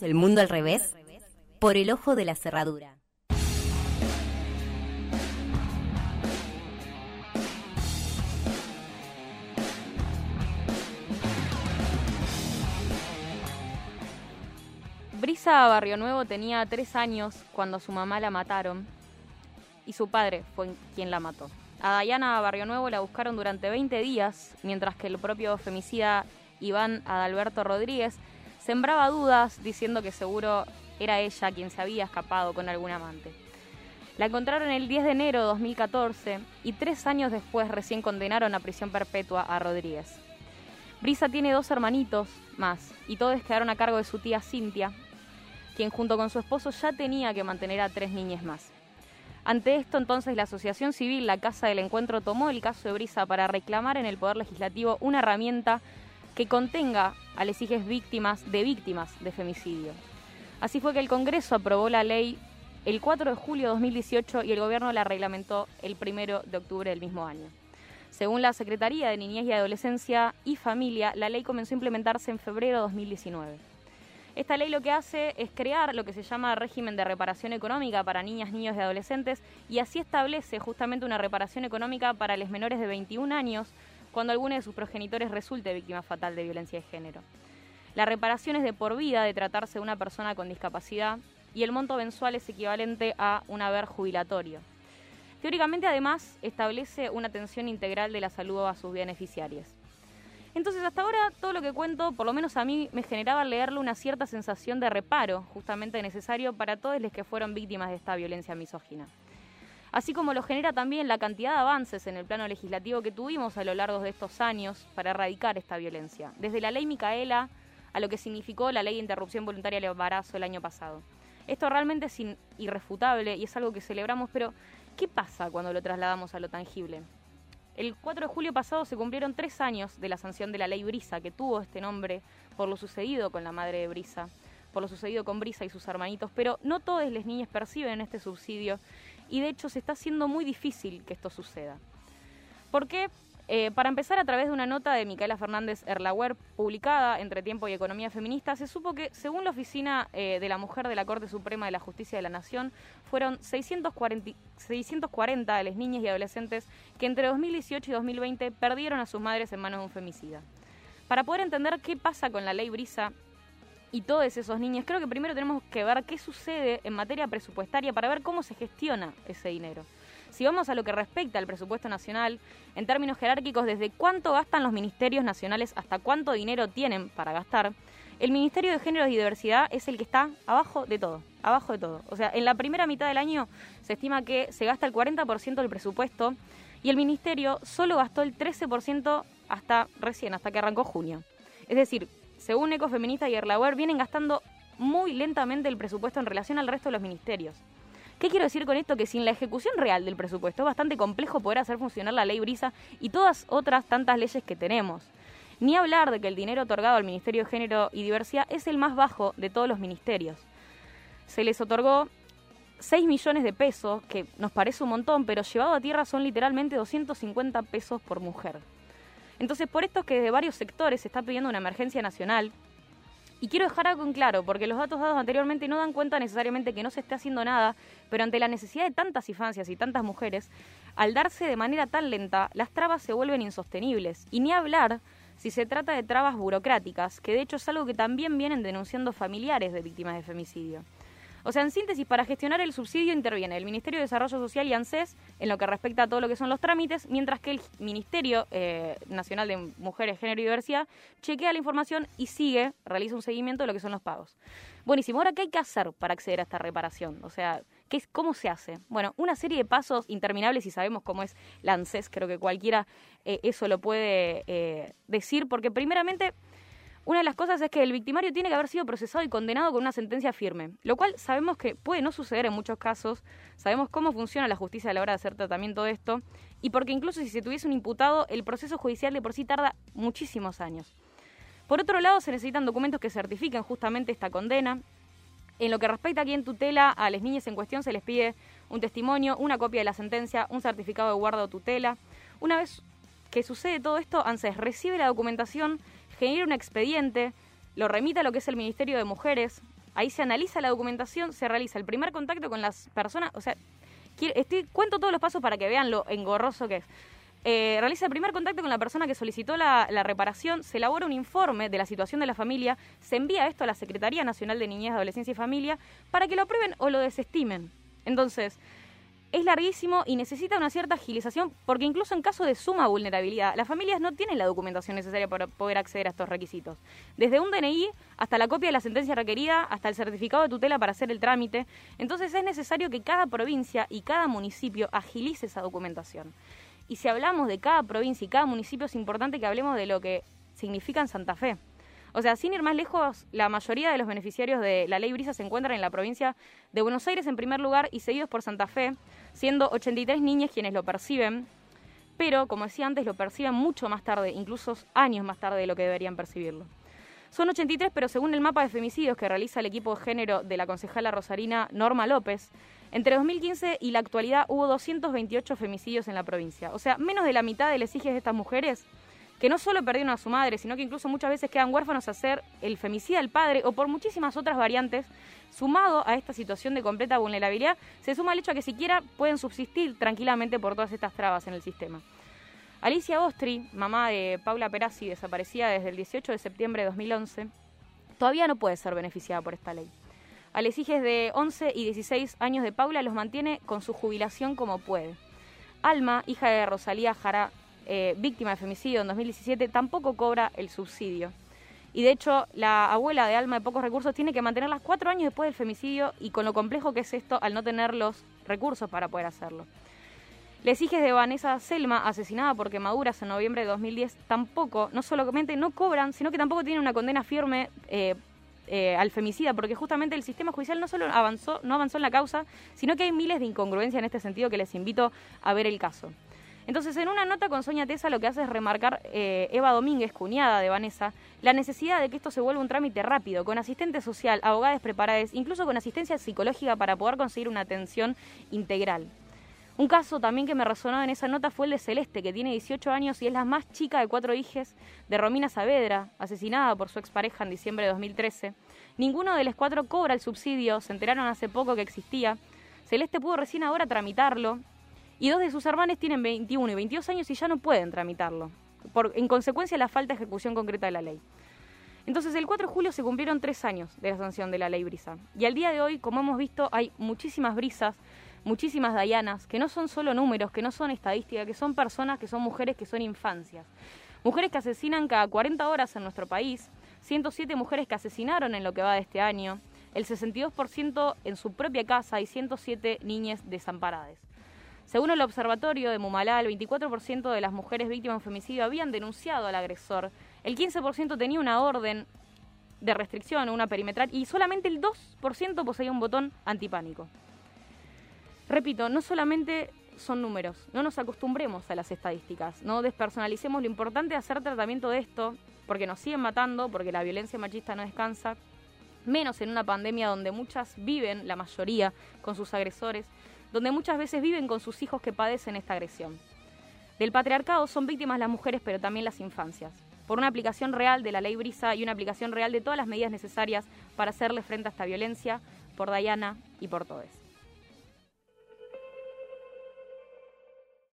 El mundo al revés por el ojo de la cerradura. Brisa Barrio Nuevo tenía tres años cuando su mamá la mataron y su padre fue quien la mató. A Dayana Barrio Nuevo la buscaron durante 20 días, mientras que el propio femicida Iván Adalberto Rodríguez sembraba dudas diciendo que seguro era ella quien se había escapado con algún amante. La encontraron el 10 de enero de 2014 y tres años después recién condenaron a prisión perpetua a Rodríguez. Brisa tiene dos hermanitos más y todos quedaron a cargo de su tía Cintia, quien junto con su esposo ya tenía que mantener a tres niñas más. Ante esto, entonces, la Asociación Civil La Casa del Encuentro tomó el caso de Brisa para reclamar en el Poder Legislativo una herramienta que contenga a las hijas víctimas de víctimas de femicidio. Así fue que el Congreso aprobó la ley el 4 de julio de 2018 y el Gobierno la reglamentó el 1 de octubre del mismo año. Según la Secretaría de Niñez y Adolescencia y Familia, la ley comenzó a implementarse en febrero de 2019. Esta ley lo que hace es crear lo que se llama régimen de reparación económica para niñas, niños y adolescentes y así establece justamente una reparación económica para los menores de 21 años cuando alguno de sus progenitores resulte víctima fatal de violencia de género. La reparación es de por vida de tratarse de una persona con discapacidad y el monto mensual es equivalente a un haber jubilatorio. Teóricamente, además, establece una atención integral de la salud a sus beneficiarios. Entonces, hasta ahora todo lo que cuento, por lo menos a mí, me generaba leerlo una cierta sensación de reparo, justamente necesario para todos los que fueron víctimas de esta violencia misógina. Así como lo genera también la cantidad de avances en el plano legislativo que tuvimos a lo largo de estos años para erradicar esta violencia, desde la ley Micaela a lo que significó la ley de interrupción voluntaria del embarazo el año pasado. Esto realmente es irrefutable y es algo que celebramos, pero ¿qué pasa cuando lo trasladamos a lo tangible? El 4 de julio pasado se cumplieron tres años de la sanción de la ley Brisa, que tuvo este nombre por lo sucedido con la madre de Brisa, por lo sucedido con Brisa y sus hermanitos, pero no todas las niñas perciben este subsidio y de hecho se está haciendo muy difícil que esto suceda. ¿Por qué? Eh, para empezar, a través de una nota de Micaela Fernández Erlauer publicada entre Tiempo y Economía Feminista, se supo que, según la Oficina eh, de la Mujer de la Corte Suprema de la Justicia de la Nación, fueron 640, 640 de las niñas y adolescentes que entre 2018 y 2020 perdieron a sus madres en manos de un femicida. Para poder entender qué pasa con la ley Brisa y todos esos niños, creo que primero tenemos que ver qué sucede en materia presupuestaria para ver cómo se gestiona ese dinero. Si vamos a lo que respecta al presupuesto nacional, en términos jerárquicos, desde cuánto gastan los ministerios nacionales hasta cuánto dinero tienen para gastar, el Ministerio de Género y Diversidad es el que está abajo de todo, abajo de todo. O sea, en la primera mitad del año se estima que se gasta el 40% del presupuesto y el Ministerio solo gastó el 13% hasta recién, hasta que arrancó junio. Es decir, según Ecofeminista y Erlauer, vienen gastando muy lentamente el presupuesto en relación al resto de los ministerios. ¿Qué quiero decir con esto? Que sin la ejecución real del presupuesto es bastante complejo poder hacer funcionar la ley Brisa y todas otras tantas leyes que tenemos. Ni hablar de que el dinero otorgado al Ministerio de Género y Diversidad es el más bajo de todos los ministerios. Se les otorgó 6 millones de pesos, que nos parece un montón, pero llevado a tierra son literalmente 250 pesos por mujer. Entonces, por esto es que desde varios sectores se está pidiendo una emergencia nacional y quiero dejar algo en claro, porque los datos dados anteriormente no dan cuenta necesariamente que no se esté haciendo nada, pero ante la necesidad de tantas infancias y tantas mujeres, al darse de manera tan lenta, las trabas se vuelven insostenibles. Y ni hablar si se trata de trabas burocráticas, que de hecho es algo que también vienen denunciando familiares de víctimas de femicidio. O sea, en síntesis, para gestionar el subsidio interviene el Ministerio de Desarrollo Social y ANSES en lo que respecta a todo lo que son los trámites, mientras que el Ministerio eh, Nacional de Mujeres, Género y Diversidad chequea la información y sigue, realiza un seguimiento de lo que son los pagos. Buenísimo, ahora, ¿qué hay que hacer para acceder a esta reparación? O sea, ¿qué es, ¿cómo se hace? Bueno, una serie de pasos interminables y sabemos cómo es la ANSES, creo que cualquiera eh, eso lo puede eh, decir, porque primeramente una de las cosas es que el victimario tiene que haber sido procesado y condenado con una sentencia firme, lo cual sabemos que puede no suceder en muchos casos, sabemos cómo funciona la justicia a la hora de hacer tratamiento de esto, y porque incluso si se tuviese un imputado, el proceso judicial de por sí tarda muchísimos años. Por otro lado, se necesitan documentos que certifiquen justamente esta condena. En lo que respecta a quien tutela, a las niñas en cuestión se les pide un testimonio, una copia de la sentencia, un certificado de guarda o tutela. Una vez que sucede todo esto, ANSES recibe la documentación genera un expediente, lo remite a lo que es el Ministerio de Mujeres, ahí se analiza la documentación, se realiza el primer contacto con las personas, o sea, estoy, cuento todos los pasos para que vean lo engorroso que es. Eh, realiza el primer contacto con la persona que solicitó la, reparación, se elabora un informe de la situación de la familia, se envía esto a la Secretaría Nacional de Niñez, Adolescencia y Familia para que lo aprueben o lo desestimen. Entonces, es larguísimo y necesita una cierta agilización porque incluso en caso de suma vulnerabilidad, las familias no tienen la documentación necesaria para poder acceder a estos requisitos. Desde un DNI hasta la copia de la sentencia requerida, hasta el certificado de tutela para hacer el trámite. Entonces es necesario que cada provincia y cada municipio agilice esa documentación. Y si hablamos de cada provincia y cada municipio, es importante que hablemos de lo que significa en Santa Fe. O sea, sin ir más lejos, la mayoría de los beneficiarios de la ley Brisa se encuentran en la provincia de Buenos Aires en primer lugar y seguidos por Santa Fe, siendo 83 niñas quienes lo perciben, pero como decía antes, lo perciben mucho más tarde, incluso años más tarde de lo que deberían percibirlo. Son 83, pero según el mapa de femicidios que realiza el equipo de género de la concejala rosarina Norma López, entre 2015 y la actualidad hubo 228 femicidios en la provincia. O sea, menos de la mitad de las hijas de estas mujeres que no solo perdieron a su madre, sino que incluso muchas veces quedan huérfanos a ser el femicida del padre o por muchísimas otras variantes. Sumado a esta situación de completa vulnerabilidad, se suma el hecho a que siquiera pueden subsistir tranquilamente por todas estas trabas en el sistema. Alicia Ostri, mamá de Paula Perazzi, desaparecida desde el 18 de septiembre de 2011, todavía no puede ser beneficiada por esta ley. A las hijas de 11 y 16 años de Paula los mantiene con su jubilación como puede. Alma, hija de Rosalía Jara, eh, víctima de femicidio en 2017, tampoco cobra el subsidio. Y de hecho, la abuela de Alma de pocos recursos tiene que mantenerlas cuatro años después del femicidio y con lo complejo que es esto al no tener los recursos para poder hacerlo. Les hijes de Vanessa Selma, asesinada por quemaduras en noviembre de 2010, tampoco, no solamente no cobran, sino que tampoco tienen una condena firme eh, eh, al femicida, porque justamente el sistema judicial no solo avanzó, no avanzó en la causa, sino que hay miles de incongruencias en este sentido que les invito a ver el caso. Entonces, en una nota con Sonia Tesa lo que hace es remarcar eh, Eva Domínguez, cuñada de Vanessa, la necesidad de que esto se vuelva un trámite rápido, con asistente social, abogados preparados, incluso con asistencia psicológica para poder conseguir una atención integral. Un caso también que me resonó en esa nota fue el de Celeste, que tiene 18 años y es la más chica de cuatro hijas de Romina Saavedra, asesinada por su expareja en diciembre de 2013. Ninguno de los cuatro cobra el subsidio, se enteraron hace poco que existía. Celeste pudo recién ahora tramitarlo y dos de sus hermanos tienen 21 y 22 años y ya no pueden tramitarlo, por, en consecuencia la falta de ejecución concreta de la ley. Entonces, el 4 de julio se cumplieron tres años de la sanción de la ley Brisa. Y al día de hoy, como hemos visto, hay muchísimas brisas muchísimas Dayanas, que no son solo números, que no son estadísticas, que son personas, que son mujeres, que son infancias. Mujeres que asesinan cada 40 horas en nuestro país, 107 mujeres que asesinaron en lo que va de este año, el 62% en su propia casa y 107 niñas desamparadas. Según el observatorio de Mumalá, el 24% de las mujeres víctimas de femicidio habían denunciado al agresor, el 15% tenía una orden de restricción, una perimetral, y solamente el 2% poseía un botón antipánico. Repito, no solamente son números, no nos acostumbremos a las estadísticas, no despersonalicemos lo importante de hacer tratamiento de esto, porque nos siguen matando, porque la violencia machista no descansa, menos en una pandemia donde muchas viven, la mayoría, con sus agresores, donde muchas veces viven con sus hijos que padecen esta agresión. Del patriarcado son víctimas las mujeres, pero también las infancias, por una aplicación real de la ley Brisa y una aplicación real de todas las medidas necesarias para hacerle frente a esta violencia, por Dayana y por todos.